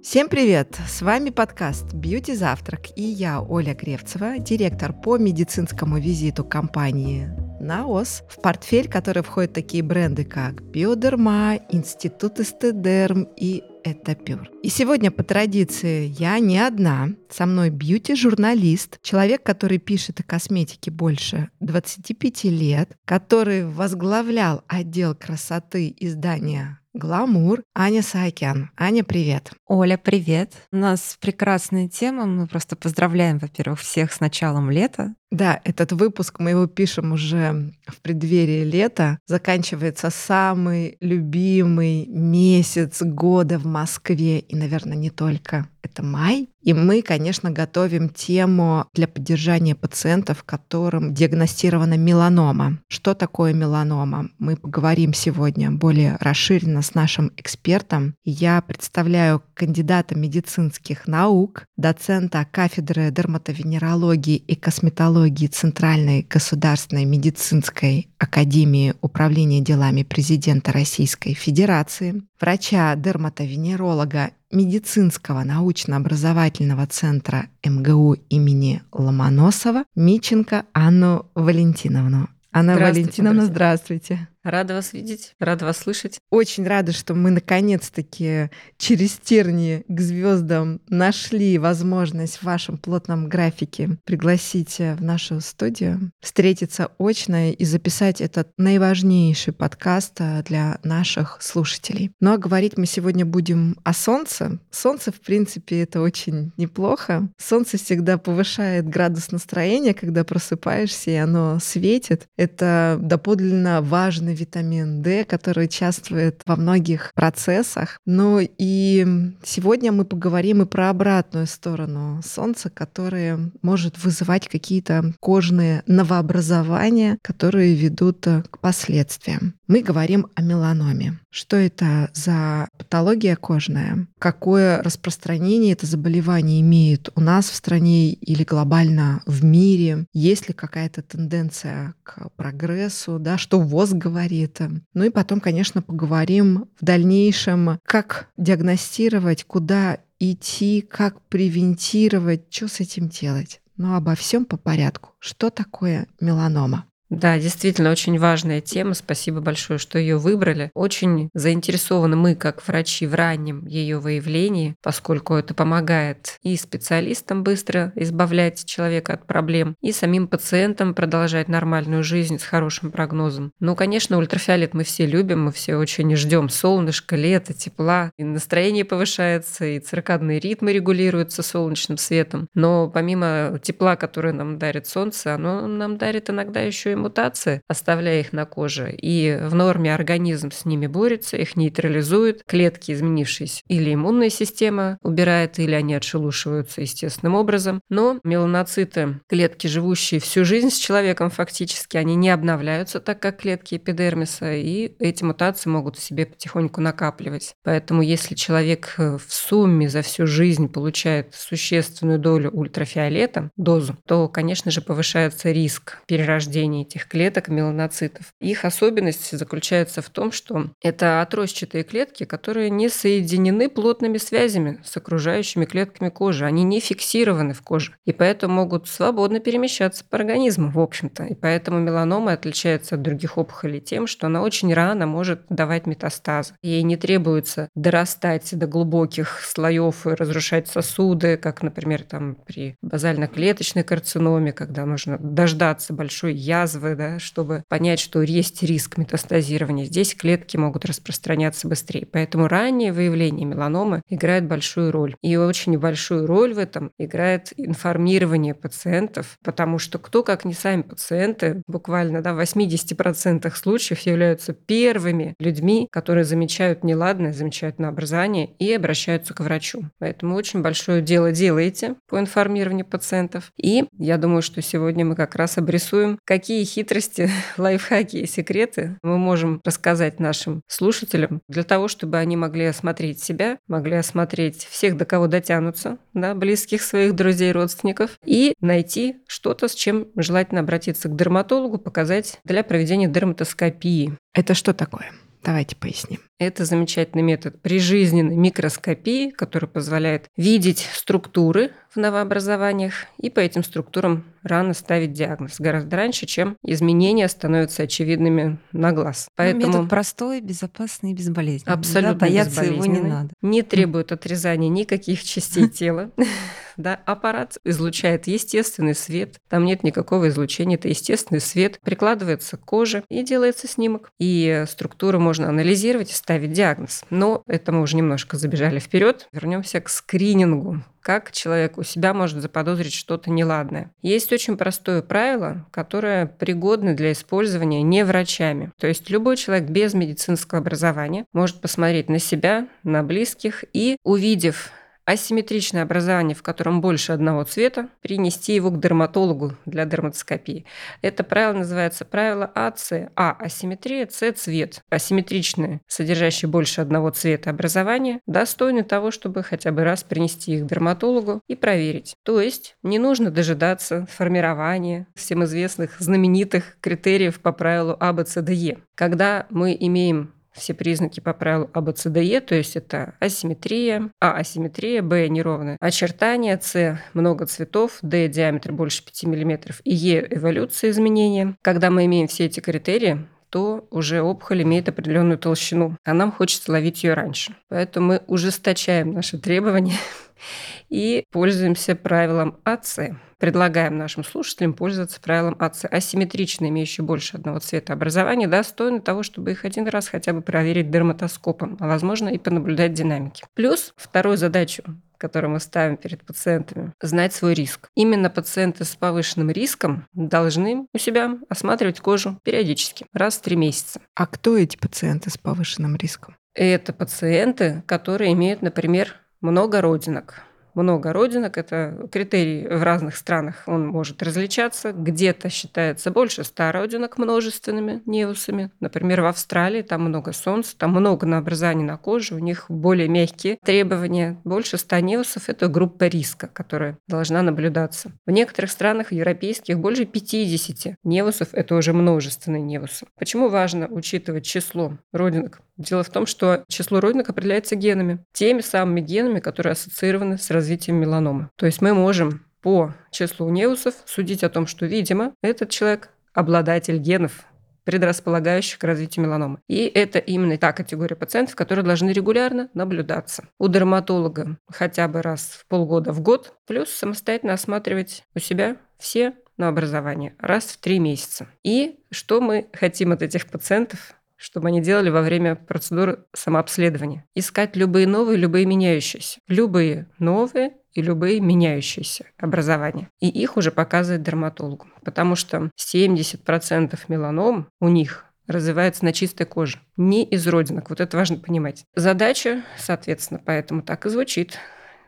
Всем привет! С вами подкаст «Бьюти Завтрак» и я, Оля Кревцева, директор по медицинскому визиту компании НАОС, в портфель который входят такие бренды, как Биодерма, Институт Эстедерм и Этапюр. И сегодня по традиции я не одна. Со мной бьюти-журналист, человек, который пишет о косметике больше 25 лет, который возглавлял отдел красоты издания Гламур. Аня Саакян. Аня, привет. Оля, привет. У нас прекрасная тема. Мы просто поздравляем, во-первых, всех с началом лета. Да, этот выпуск мы его пишем уже в преддверии лета. Заканчивается самый любимый месяц года в Москве и, наверное, не только. Это май. И мы, конечно, готовим тему для поддержания пациентов, которым диагностирована меланома. Что такое меланома? Мы поговорим сегодня более расширенно с нашим экспертом. Я представляю кандидата медицинских наук, доцента кафедры дерматовенерологии и косметологии Центральной государственной медицинской академии управления делами президента Российской Федерации, врача-дерматовенеролога медицинского научно-образовательного центра МГУ имени Ломоносова Миченко Анну Валентиновну. Анна Валентиновна, здравствуйте. Рада вас видеть, рада вас слышать. Очень рада, что мы наконец-таки через тернии к звездам нашли возможность в вашем плотном графике пригласить в нашу студию, встретиться очно и записать этот наиважнейший подкаст а, для наших слушателей. Ну а говорить мы сегодня будем о солнце. Солнце, в принципе, это очень неплохо. Солнце всегда повышает градус настроения, когда просыпаешься, и оно светит. Это доподлинно важный витамин D, который участвует во многих процессах. Ну и сегодня мы поговорим и про обратную сторону Солнца, которое может вызывать какие-то кожные новообразования, которые ведут э, к последствиям. Мы говорим о меланоме. Что это за патология кожная? Какое распространение это заболевание имеет у нас в стране или глобально в мире? Есть ли какая-то тенденция к прогрессу? Да? Что ВОЗ говорит? Ну и потом, конечно, поговорим в дальнейшем, как диагностировать, куда идти, как превентировать, что с этим делать. Но обо всем по порядку. Что такое меланома? Да, действительно, очень важная тема. Спасибо большое, что ее выбрали. Очень заинтересованы мы, как врачи, в раннем ее выявлении, поскольку это помогает и специалистам быстро избавлять человека от проблем, и самим пациентам продолжать нормальную жизнь с хорошим прогнозом. Ну, конечно, ультрафиолет мы все любим, мы все очень ждем солнышко, лето, тепла, и настроение повышается, и циркадные ритмы регулируются солнечным светом. Но помимо тепла, которое нам дарит солнце, оно нам дарит иногда еще и мутации, оставляя их на коже, и в норме организм с ними борется, их нейтрализует, клетки изменившиеся или иммунная система убирает, или они отшелушиваются естественным образом. Но меланоциты, клетки, живущие всю жизнь с человеком фактически, они не обновляются так, как клетки эпидермиса, и эти мутации могут в себе потихоньку накапливать. Поэтому если человек э, в сумме за всю жизнь получает существенную долю ультрафиолета, дозу, то, конечно же, повышается риск перерождения этих клеток меланоцитов. Их особенность заключается в том, что это отросчатые клетки, которые не соединены плотными связями с окружающими клетками кожи. Они не фиксированы в коже, и поэтому могут свободно перемещаться по организму, в общем-то. И поэтому меланома отличается от других опухолей тем, что она очень рано может давать метастазы. Ей не требуется дорастать до глубоких слоев и разрушать сосуды, как, например, там при базально-клеточной карциноме, когда нужно дождаться большой язвы язвы, да, чтобы понять, что есть риск метастазирования. Здесь клетки могут распространяться быстрее. Поэтому раннее выявление меланомы играет большую роль. И очень большую роль в этом играет информирование пациентов, потому что кто, как не сами пациенты, буквально да, в 80% случаев являются первыми людьми, которые замечают неладное, замечают на образование и обращаются к врачу. Поэтому очень большое дело делаете по информированию пациентов. И я думаю, что сегодня мы как раз обрисуем, какие хитрости, лайфхаки и секреты мы можем рассказать нашим слушателям для того, чтобы они могли осмотреть себя, могли осмотреть всех, до кого дотянутся, да, близких своих друзей, родственников, и найти что-то, с чем желательно обратиться к дерматологу, показать для проведения дерматоскопии. Это что такое? Давайте поясним. Это замечательный метод прижизненной микроскопии, который позволяет видеть структуры в новообразованиях и по этим структурам рано ставить диагноз гораздо раньше, чем изменения становятся очевидными на глаз. Ну, Поэтому метод простой, безопасный и безболезненный. Абсолютно да, бояться его не надо. Не требует отрезания никаких частей тела. Да, аппарат излучает естественный свет, там нет никакого излучения, это естественный свет, прикладывается к коже и делается снимок. И структуру можно анализировать и ставить диагноз. Но это мы уже немножко забежали вперед. Вернемся к скринингу как человек у себя может заподозрить что-то неладное. Есть очень простое правило, которое пригодно для использования не врачами. То есть любой человек без медицинского образования может посмотреть на себя, на близких и, увидев асимметричное образование, в котором больше одного цвета, принести его к дерматологу для дерматоскопии. Это правило называется правило АЦ. А – асимметрия, С – цвет. Асимметричное, содержащее больше одного цвета образование, достойны того, чтобы хотя бы раз принести их к дерматологу и проверить. То есть не нужно дожидаться формирования всем известных знаменитых критериев по правилу АБЦДЕ. Когда мы имеем все признаки по правилу АБЦДЕ, то есть это асимметрия, А – асимметрия, Б – неровное очертание, С – много цветов, Д – диаметр больше 5 мм и Е – эволюция изменения. Когда мы имеем все эти критерии, то уже опухоль имеет определенную толщину, а нам хочется ловить ее раньше. Поэтому мы ужесточаем наши требования и пользуемся правилом АЦ. Предлагаем нашим слушателям пользоваться правилом АЦ. Асимметрично имеющие больше одного цвета образования достойны того, чтобы их один раз хотя бы проверить дерматоскопом, а возможно и понаблюдать динамики. Плюс вторую задачу которую мы ставим перед пациентами, знать свой риск. Именно пациенты с повышенным риском должны у себя осматривать кожу периодически, раз в три месяца. А кто эти пациенты с повышенным риском? Это пациенты, которые имеют, например, много родинок, много родинок. Это критерий в разных странах, он может различаться. Где-то считается больше 100 родинок множественными невусами. Например, в Австралии там много солнца, там много на образование на коже, у них более мягкие требования. Больше 100 невусов – это группа риска, которая должна наблюдаться. В некоторых странах европейских больше 50 невусов – это уже множественные невусы. Почему важно учитывать число родинок? Дело в том, что число родинок определяется генами, теми самыми генами, которые ассоциированы с развитием меланомы. То есть мы можем по числу неусов судить о том, что, видимо, этот человек обладатель генов, предрасполагающих к развитию меланомы. И это именно та категория пациентов, которые должны регулярно наблюдаться. У дерматолога хотя бы раз в полгода в год, плюс самостоятельно осматривать у себя все на образование раз в три месяца. И что мы хотим от этих пациентов? Чтобы они делали во время процедуры самообследования. Искать любые новые, любые меняющиеся. Любые новые и любые меняющиеся образования. И их уже показывает дерматологу. Потому что 70% меланом у них развивается на чистой коже, не из родинок. Вот это важно понимать. Задача, соответственно, поэтому так и звучит.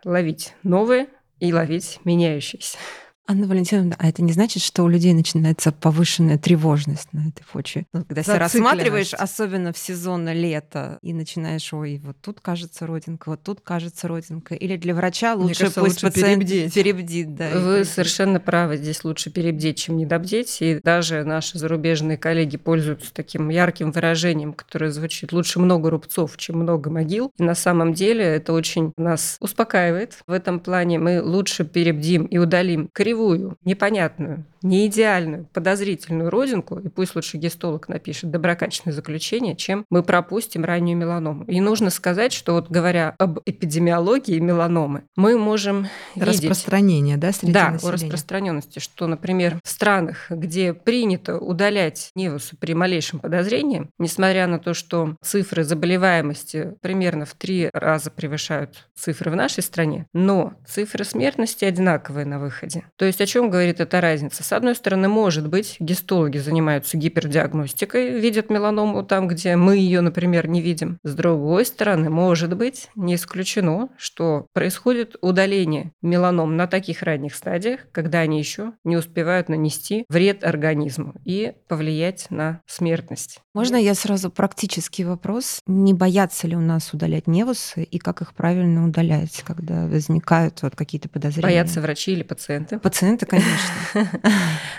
Ловить новые и ловить меняющиеся. Анна Валентиновна, а это не значит, что у людей начинается повышенная тревожность на этой почве? Ну, когда себя рассматриваешь, особенно в сезон лета, и начинаешь, ой, вот тут кажется родинка, вот тут кажется родинка. Или для врача лучше кажется, пусть лучше пациент перебдеть. перебдит. Да, Вы перебдеть. совершенно правы, здесь лучше перебдеть, чем недобдеть. И даже наши зарубежные коллеги пользуются таким ярким выражением, которое звучит «лучше много рубцов, чем много могил». И на самом деле это очень нас успокаивает. В этом плане мы лучше перебдим и удалим кривую кривую, непонятную, не идеальную, подозрительную родинку, и пусть лучше гистолог напишет доброкачественное заключение, чем мы пропустим раннюю меланому. И нужно сказать, что вот говоря об эпидемиологии меланомы, мы можем видеть... Распространение, да, среди Да, населения? о распространенности, что, например, в странах, где принято удалять невусы при малейшем подозрении, несмотря на то, что цифры заболеваемости примерно в три раза превышают цифры в нашей стране, но цифры смертности одинаковые на выходе. То есть о чем говорит эта разница? С одной стороны, может быть, гистологи занимаются гипердиагностикой, видят меланому там, где мы ее, например, не видим. С другой стороны, может быть, не исключено, что происходит удаление меланом на таких ранних стадиях, когда они еще не успевают нанести вред организму и повлиять на смертность. Можно я сразу практический вопрос? Не боятся ли у нас удалять невусы и как их правильно удалять, когда возникают вот какие-то подозрения? Боятся врачи или пациенты? Пациенты, конечно.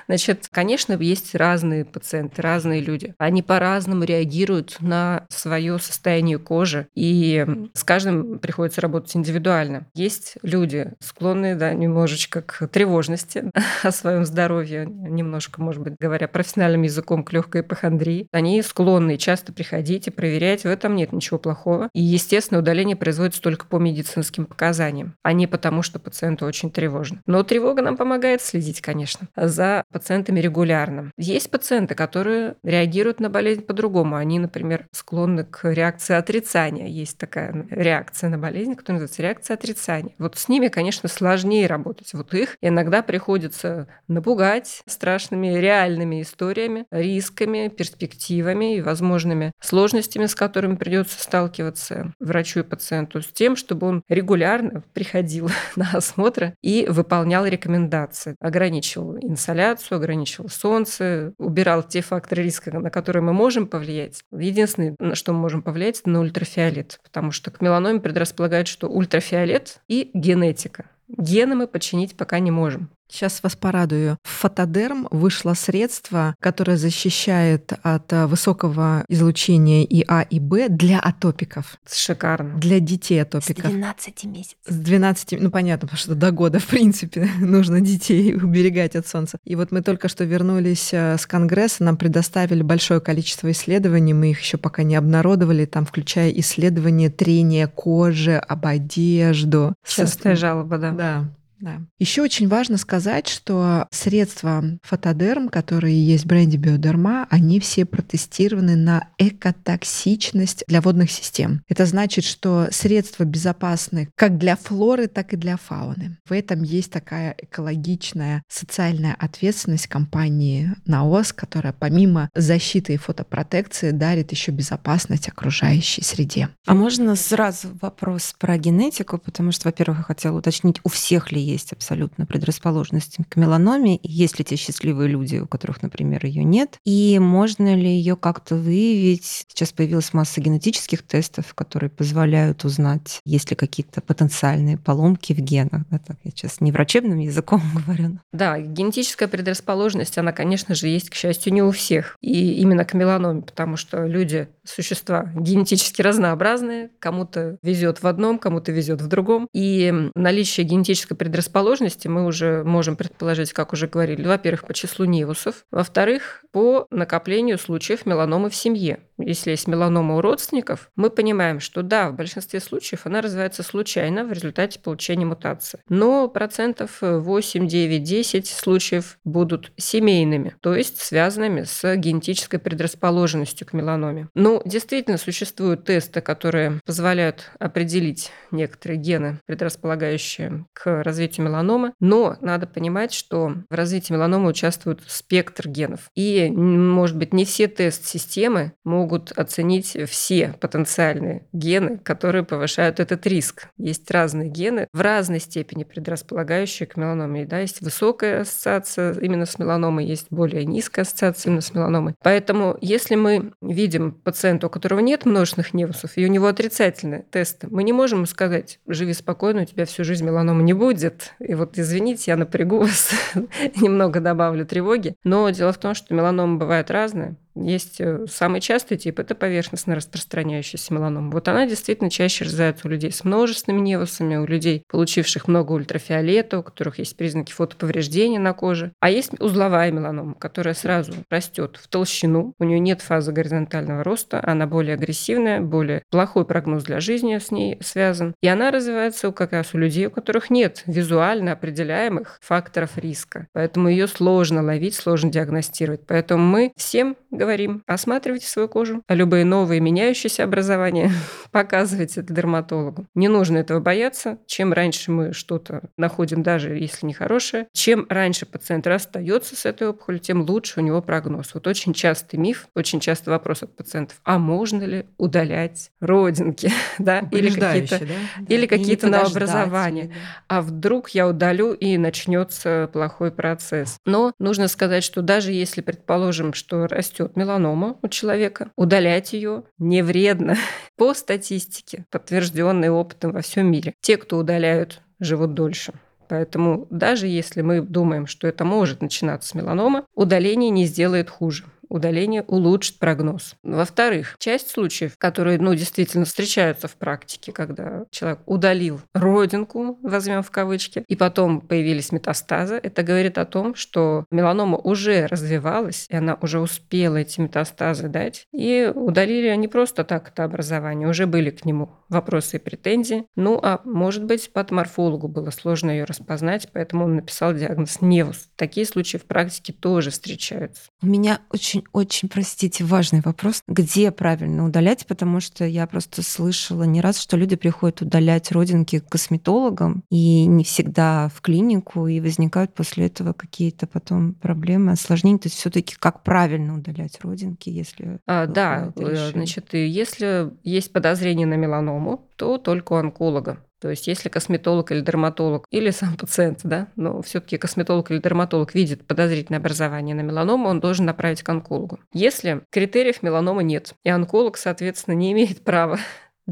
Значит, конечно, есть разные пациенты, разные люди. Они по-разному реагируют на свое состояние кожи, и с каждым приходится работать индивидуально. Есть люди, склонные да, немножечко к тревожности о своем здоровье, немножко, может быть, говоря профессиональным языком, к легкой эпохондрии. Они склонны часто приходить и проверять, в этом нет ничего плохого. И, естественно, удаление производится только по медицинским показаниям, а не потому, что пациенту очень тревожно. Но тревога нам помогает следить, конечно, за пациентами регулярно. Есть пациенты, которые реагируют на болезнь по-другому. Они, например, склонны к реакции отрицания. Есть такая реакция на болезнь, которая называется реакция отрицания. Вот с ними, конечно, сложнее работать. Вот их иногда приходится напугать страшными реальными историями, рисками, перспективами и возможными сложностями, с которыми придется сталкиваться врачу и пациенту, с тем, чтобы он регулярно приходил на осмотры и выполнял рекомендации, ограничивал инсоляцию, ограничивал солнце, убирал те факторы риска, на которые мы можем повлиять. Единственное, на что мы можем повлиять, это на ультрафиолет, потому что к меланоме предрасполагает, что ультрафиолет и генетика. Гены мы починить пока не можем. Сейчас вас порадую. В фотодерм вышло средство, которое защищает от э, высокого излучения и А, и Б для атопиков. Шикарно. Для детей атопиков. С 12 месяцев. С 12, ну понятно, потому что до года, в принципе, нужно детей уберегать от солнца. И вот мы только что вернулись э, с Конгресса, нам предоставили большое количество исследований, мы их еще пока не обнародовали, там включая исследования трения кожи об одежду. Частая жалоба, да. Да. Да. Еще очень важно сказать, что средства фотодерм, которые есть в бренде Биодерма, они все протестированы на экотоксичность для водных систем. Это значит, что средства безопасны как для флоры, так и для фауны. В этом есть такая экологичная социальная ответственность компании НАОС, которая помимо защиты и фотопротекции дарит еще безопасность окружающей среде. А можно сразу вопрос про генетику, потому что, во-первых, я хотела уточнить, у всех ли есть абсолютно предрасположенность к меланоме, есть ли те счастливые люди, у которых, например, ее нет, и можно ли ее как-то выявить. Сейчас появилась масса генетических тестов, которые позволяют узнать, есть ли какие-то потенциальные поломки в генах. Да, так я сейчас не врачебным языком говорю. Да, генетическая предрасположенность, она, конечно же, есть, к счастью, не у всех. И именно к меланоме, потому что люди — существа генетически разнообразные, кому-то везет в одном, кому-то везет в другом. И наличие генетической предрасположенности предрасположенности мы уже можем предположить, как уже говорили, во-первых, по числу невусов, во-вторых, по накоплению случаев меланомы в семье. Если есть меланома у родственников, мы понимаем, что да, в большинстве случаев она развивается случайно в результате получения мутации. Но процентов 8, 9, 10 случаев будут семейными, то есть связанными с генетической предрасположенностью к меланоме. Ну, действительно, существуют тесты, которые позволяют определить некоторые гены, предрасполагающие к развитию меланомы, но надо понимать, что в развитии меланомы участвует спектр генов. И, может быть, не все тест-системы могут оценить все потенциальные гены, которые повышают этот риск. Есть разные гены в разной степени предрасполагающие к меланоме. Да, есть высокая ассоциация именно с меланомой, есть более низкая ассоциация именно с меланомой. Поэтому если мы видим пациента, у которого нет множественных невусов, и у него отрицательные тесты, мы не можем сказать, живи спокойно, у тебя всю жизнь меланомы не будет. И вот извините, я напрягу вас, немного добавлю тревоги. Но дело в том, что меланома бывает разная. Есть э, самый частый тип – это поверхностно распространяющаяся меланома. Вот она действительно чаще развивается у людей с множественными невусами, у людей, получивших много ультрафиолета, у которых есть признаки фотоповреждения на коже. А есть узловая меланома, которая сразу растет в толщину, у нее нет фазы горизонтального роста, она более агрессивная, более плохой прогноз для жизни с ней связан. И она развивается как раз у людей, у которых нет визуально определяемых факторов риска. Поэтому ее сложно ловить, сложно диагностировать. Поэтому мы всем говорим, осматривайте свою кожу, а любые новые меняющиеся образования показывайте это дерматологу. Не нужно этого бояться. Чем раньше мы что-то находим, даже если нехорошее, чем раньше пациент расстается с этой опухолью, тем лучше у него прогноз. Вот очень частый миф, очень часто вопрос от пациентов, а можно ли удалять родинки, да, или какие-то, да? или какие-то новообразования. Да. А вдруг я удалю и начнется плохой процесс. Но нужно сказать, что даже если предположим, что растет растет меланома у человека, удалять ее не вредно. По статистике, подтвержденной опытом во всем мире, те, кто удаляют, живут дольше Поэтому даже если мы думаем, что это может начинаться с меланома, удаление не сделает хуже удаление улучшит прогноз. Во-вторых, часть случаев, которые ну, действительно встречаются в практике, когда человек удалил родинку, возьмем в кавычки, и потом появились метастазы, это говорит о том, что меланома уже развивалась, и она уже успела эти метастазы дать, и удалили они просто так это образование, уже были к нему вопросы и претензии. Ну, а может быть, патоморфологу было сложно ее распознать, поэтому он написал диагноз невус. Такие случаи в практике тоже встречаются. У меня очень очень-очень, простите, важный вопрос. Где правильно удалять? Потому что я просто слышала не раз, что люди приходят удалять родинки к косметологам, и не всегда в клинику, и возникают после этого какие-то потом проблемы, осложнения. То есть все таки как правильно удалять родинки, если... А, да, э, значит, если есть подозрение на меланому, то только у онколога. То есть если косметолог или дерматолог, или сам пациент, да, но все таки косметолог или дерматолог видит подозрительное образование на меланому, он должен направить к онкологу. Если критериев меланомы нет, и онколог, соответственно, не имеет права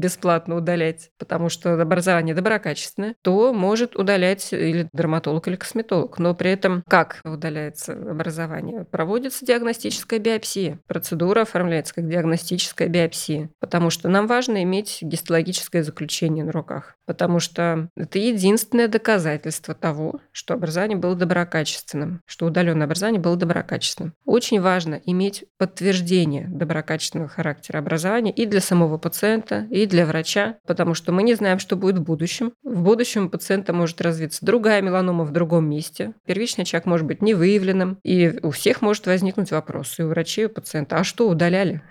бесплатно удалять, потому что образование доброкачественное, то может удалять или дерматолог, или косметолог. Но при этом как удаляется образование? Проводится диагностическая биопсия. Процедура оформляется как диагностическая биопсия, потому что нам важно иметь гистологическое заключение на руках, потому что это единственное доказательство того, что образование было доброкачественным, что удаленное образование было доброкачественным. Очень важно иметь подтверждение доброкачественного характера образования и для самого пациента, и для врача, потому что мы не знаем, что будет в будущем. В будущем у пациента может развиться другая меланома в другом месте. Первичный очаг может быть невыявленным, и у всех может возникнуть вопрос, и у врачей, и у пациента, а что удаляли?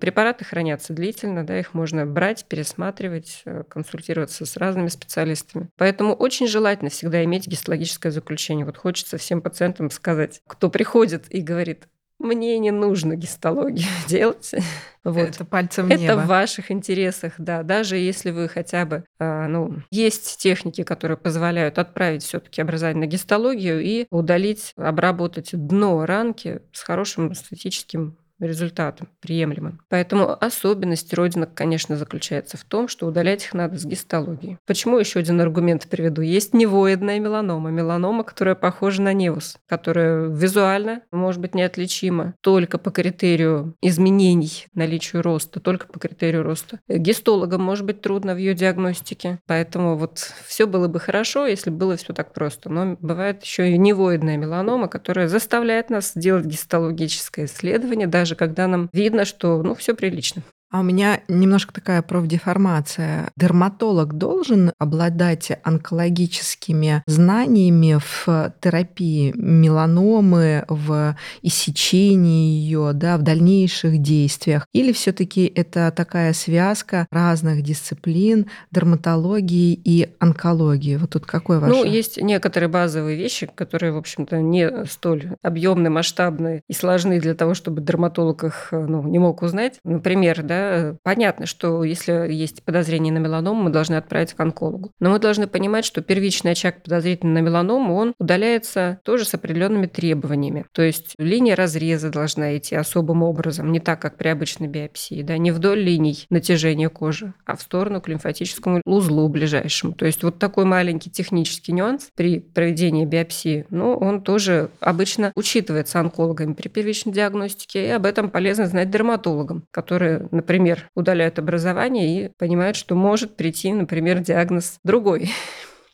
Препараты хранятся длительно, да, их можно брать, пересматривать, э, консультироваться с разными специалистами. Поэтому очень желательно всегда иметь гистологическое заключение. Вот хочется всем пациентам сказать, кто приходит и говорит, мне не нужно гистологию делать. Вот. Это пальцем небо. Это в ваших интересах, да. Даже если вы хотя бы, а, ну, есть техники, которые позволяют отправить все-таки образование на гистологию и удалить, обработать дно ранки с хорошим эстетическим результатом приемлемым. Поэтому особенность родинок, конечно, заключается в том, что удалять их надо с гистологией. Почему еще один аргумент приведу? Есть невоидная меланома. Меланома, которая похожа на невус, которая визуально может быть неотличима только по критерию изменений наличию роста, только по критерию роста. Гистологам может быть трудно в ее диагностике. Поэтому вот все было бы хорошо, если было все так просто. Но бывает еще и невоидная меланома, которая заставляет нас делать гистологическое исследование, даже даже когда нам видно, что ну, все прилично. А у меня немножко такая профдеформация. Дерматолог должен обладать онкологическими знаниями в терапии меланомы, в иссечении ее, да, в дальнейших действиях? Или все таки это такая связка разных дисциплин, дерматологии и онкологии? Вот тут какой ваш? Ну, есть некоторые базовые вещи, которые, в общем-то, не столь объемные, масштабные и сложны для того, чтобы дерматолог их ну, не мог узнать. Например, да, понятно, что если есть подозрение на меланому, мы должны отправить к онкологу. Но мы должны понимать, что первичный очаг подозрительный на меланому, он удаляется тоже с определенными требованиями. То есть линия разреза должна идти особым образом, не так, как при обычной биопсии, да, не вдоль линий натяжения кожи, а в сторону к лимфатическому узлу ближайшему. То есть вот такой маленький технический нюанс при проведении биопсии, ну, он тоже обычно учитывается онкологами при первичной диагностике, и об этом полезно знать дерматологам, которые, например, например, удаляют образование и понимают, что может прийти, например, диагноз другой.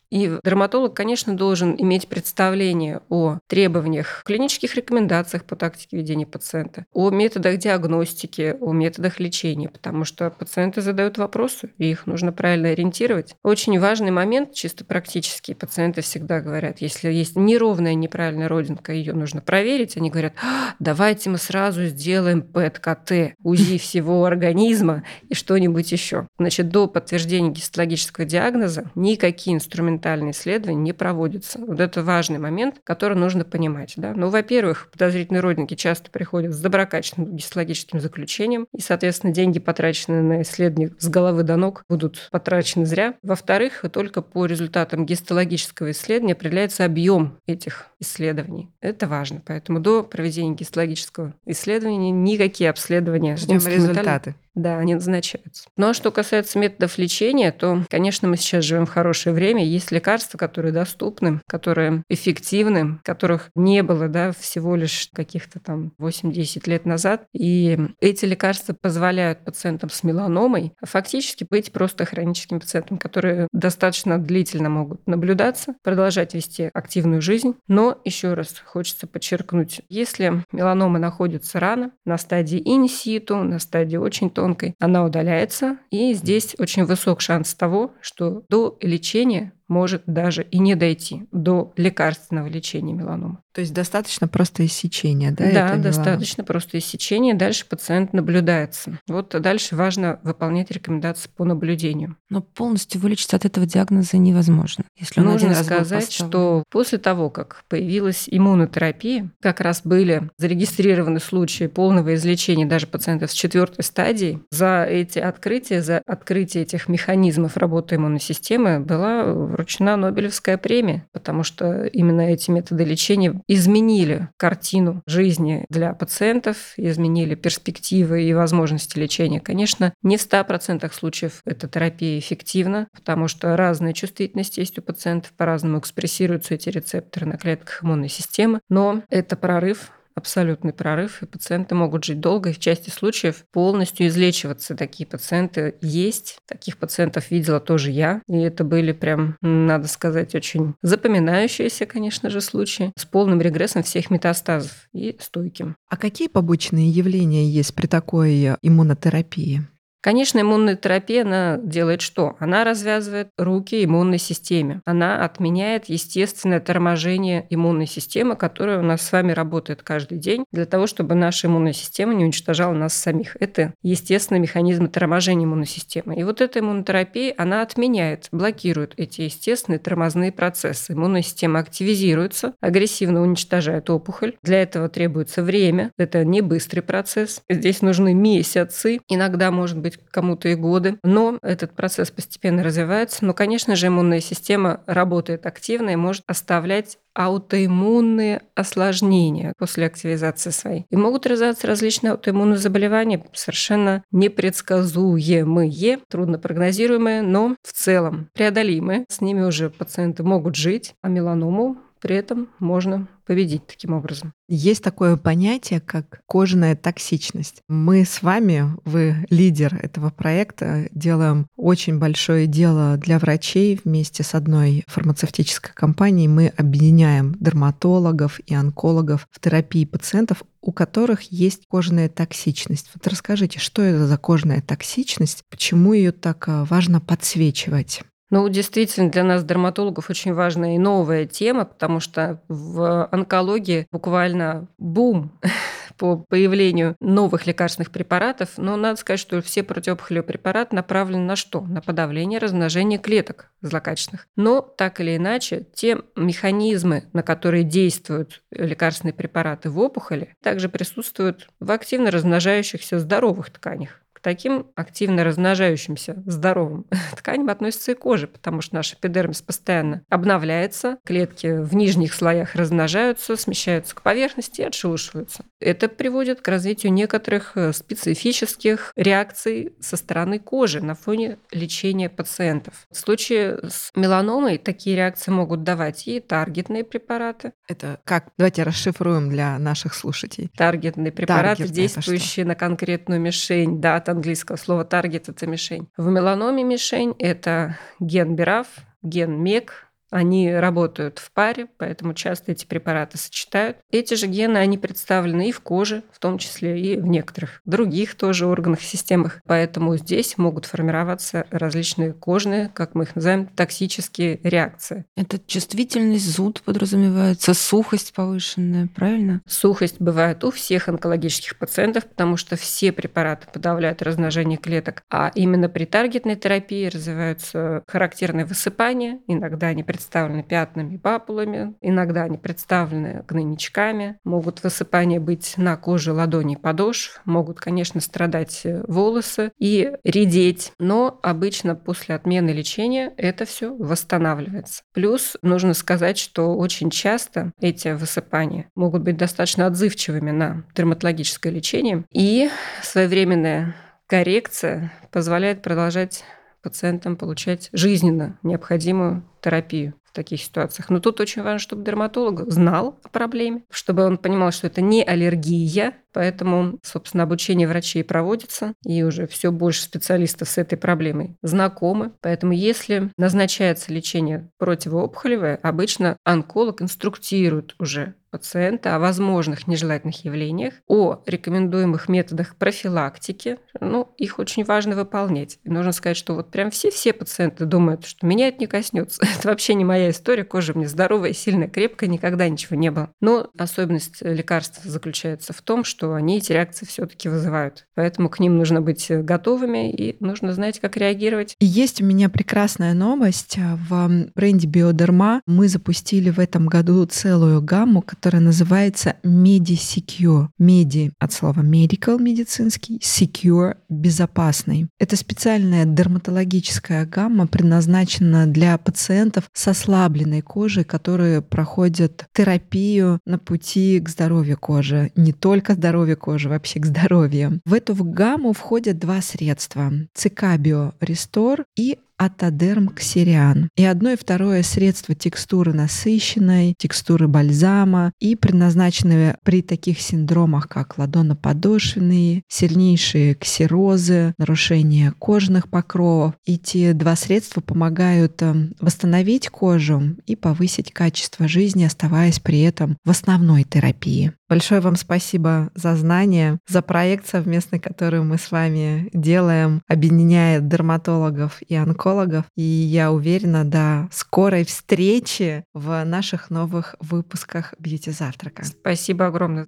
И дерматолог, конечно, должен иметь представление о требованиях, клинических рекомендациях по тактике ведения пациента, о методах диагностики, о методах лечения, потому что пациенты задают вопросы, и их нужно правильно ориентировать. Очень важный момент, чисто практический, пациенты всегда говорят, если есть неровная неправильная родинка, ее нужно проверить, они говорят, а, давайте мы сразу сделаем ПЭТ-КТ, УЗИ всего организма и что-нибудь еще. Значит, до подтверждения гистологического диагноза никакие инструменты документальные исследования не проводятся. Вот это важный момент, который нужно понимать. Да? Ну, во-первых, подозрительные родинки часто приходят с доброкачественным гистологическим заключением, и, соответственно, деньги, потраченные на исследование с головы до ног, будут потрачены зря. Во-вторых, только по результатам гистологического исследования определяется объем этих исследований. Это важно. Поэтому до проведения гистологического исследования никакие обследования ждем результаты Да, они назначаются. Ну а что касается методов лечения, то, конечно, мы сейчас живем в хорошее время. Есть лекарства, которые доступны, которые эффективны, которых не было да, всего лишь каких-то там 8-10 лет назад. И эти лекарства позволяют пациентам с меланомой фактически быть просто хроническим пациентом, которые достаточно длительно могут наблюдаться, продолжать вести активную жизнь. Но еще раз хочется подчеркнуть, если меланома находится рано, на стадии инситу, на стадии очень тонкой, она удаляется, и здесь очень высок шанс того, что до лечения может даже и не дойти до лекарственного лечения меланомы. То есть достаточно просто иссечения, да? Да, достаточно просто иссечения. Дальше пациент наблюдается. Вот дальше важно выполнять рекомендации по наблюдению. Но полностью вылечиться от этого диагноза невозможно. Если Нужно сказать, что после того, как появилась иммунотерапия, как раз были зарегистрированы случаи полного излечения даже пациентов с четвертой стадии. За эти открытия, за открытие этих механизмов работы иммунной системы была вручена Нобелевская премия, потому что именно эти методы лечения изменили картину жизни для пациентов, изменили перспективы и возможности лечения. Конечно, не в 100% случаев эта терапия эффективна, потому что разная чувствительность есть у пациентов, по-разному экспрессируются эти рецепторы на клетках иммунной системы, но это прорыв абсолютный прорыв, и пациенты могут жить долго, и в части случаев полностью излечиваться. Такие пациенты есть. Таких пациентов видела тоже я. И это были прям, надо сказать, очень запоминающиеся, конечно же, случаи с полным регрессом всех метастазов и стойким. А какие побочные явления есть при такой иммунотерапии? Конечно, иммунная терапия, она делает что? Она развязывает руки иммунной системе. Она отменяет естественное торможение иммунной системы, которая у нас с вами работает каждый день для того, чтобы наша иммунная система не уничтожала нас самих. Это естественный механизм торможения иммунной системы. И вот эта иммунотерапия, она отменяет, блокирует эти естественные тормозные процессы. Иммунная система активизируется, агрессивно уничтожает опухоль. Для этого требуется время. Это не быстрый процесс. Здесь нужны месяцы, иногда, может быть, быть кому-то и годы. Но этот процесс постепенно развивается. Но, конечно же, иммунная система работает активно и может оставлять аутоиммунные осложнения после активизации своей. И могут развиваться различные аутоиммунные заболевания, совершенно непредсказуемые, труднопрогнозируемые, но в целом преодолимые. С ними уже пациенты могут жить, а меланому при этом можно победить таким образом. Есть такое понятие, как кожаная токсичность. Мы с вами, вы лидер этого проекта, делаем очень большое дело для врачей вместе с одной фармацевтической компанией. Мы объединяем дерматологов и онкологов в терапии пациентов, у которых есть кожаная токсичность. Вот расскажите, что это за кожаная токсичность, почему ее так э, важно подсвечивать? Ну, действительно, для нас, дерматологов, очень важная и новая тема, потому что в онкологии буквально бум по появлению новых лекарственных препаратов, но надо сказать, что все противоопухолевые препараты направлены на что? На подавление размножения клеток злокачественных. Но так или иначе, те механизмы, на которые действуют лекарственные препараты в опухоли, также присутствуют в активно размножающихся здоровых тканях таким активно размножающимся здоровым тканям относится и кожа, потому что наш эпидермис постоянно обновляется, клетки в нижних слоях размножаются, смещаются к поверхности и отшелушиваются. Это приводит к развитию некоторых э, специфических реакций со стороны кожи на фоне лечения пациентов. В случае с меланомой такие реакции могут давать и таргетные препараты. Это как? Давайте расшифруем для наших слушателей. Таргетные препараты, Таргетные действующие на конкретную мишень, да, английского слова таргет – это мишень. В меланоме мишень – это ген БИРАФ, ген МЕК, они работают в паре, поэтому часто эти препараты сочетают. Эти же гены, они представлены и в коже, в том числе и в некоторых других тоже органах и системах. Поэтому здесь могут формироваться различные кожные, как мы их называем, токсические реакции. Это чувствительность, зуд подразумевается, сухость повышенная, правильно? Сухость бывает у всех онкологических пациентов, потому что все препараты подавляют размножение клеток, а именно при таргетной терапии развиваются характерные высыпания, иногда они представляют представлены пятнами, папулами, иногда они представлены гнойничками, могут высыпания быть на коже ладоней подошв, могут, конечно, страдать э, волосы и редеть, но обычно после отмены лечения это все восстанавливается. Плюс нужно сказать, что очень часто эти высыпания могут быть достаточно отзывчивыми на дерматологическое лечение, и своевременное коррекция позволяет продолжать пациентам получать жизненно необходимую терапию таких ситуациях. Но тут очень важно, чтобы дерматолог знал о проблеме, чтобы он понимал, что это не аллергия, поэтому, собственно, обучение врачей проводится, и уже все больше специалистов с этой проблемой знакомы. Поэтому если назначается лечение противоопухолевое, обычно онколог инструктирует уже пациента о возможных нежелательных явлениях, о рекомендуемых методах профилактики. Ну, их очень важно выполнять. И нужно сказать, что вот прям все-все пациенты думают, что меня это не коснется. Это вообще не моя история. Кожа мне здоровая, сильная, крепкая, никогда ничего не было. Но особенность лекарств заключается в том, что они эти реакции все-таки вызывают. Поэтому к ним нужно быть готовыми и нужно знать, как реагировать. Есть у меня прекрасная новость. В бренде Биодерма мы запустили в этом году целую гамму, которая называется MediSecure. Medi от слова medical, медицинский, secure, безопасный. Это специальная дерматологическая гамма, предназначена для пациентов с ослабленной кожей, которые проходят терапию на пути к здоровью кожи. Не только здоровью кожи, вообще к здоровью. В эту гамму входят два средства. Цикабио Рестор и атодерм ксериан. И одно и второе средство текстуры насыщенной, текстуры бальзама и предназначены при таких синдромах, как ладоноподошвенные, сильнейшие ксерозы, нарушение кожных покровов. Эти два средства помогают эм, восстановить кожу и повысить качество жизни, оставаясь при этом в основной терапии. Большое вам спасибо за знания, за проект совместный, который мы с вами делаем, объединяя дерматологов и онкологов. И я уверена, до скорой встречи в наших новых выпусках Бьюти Завтрака. Спасибо огромное.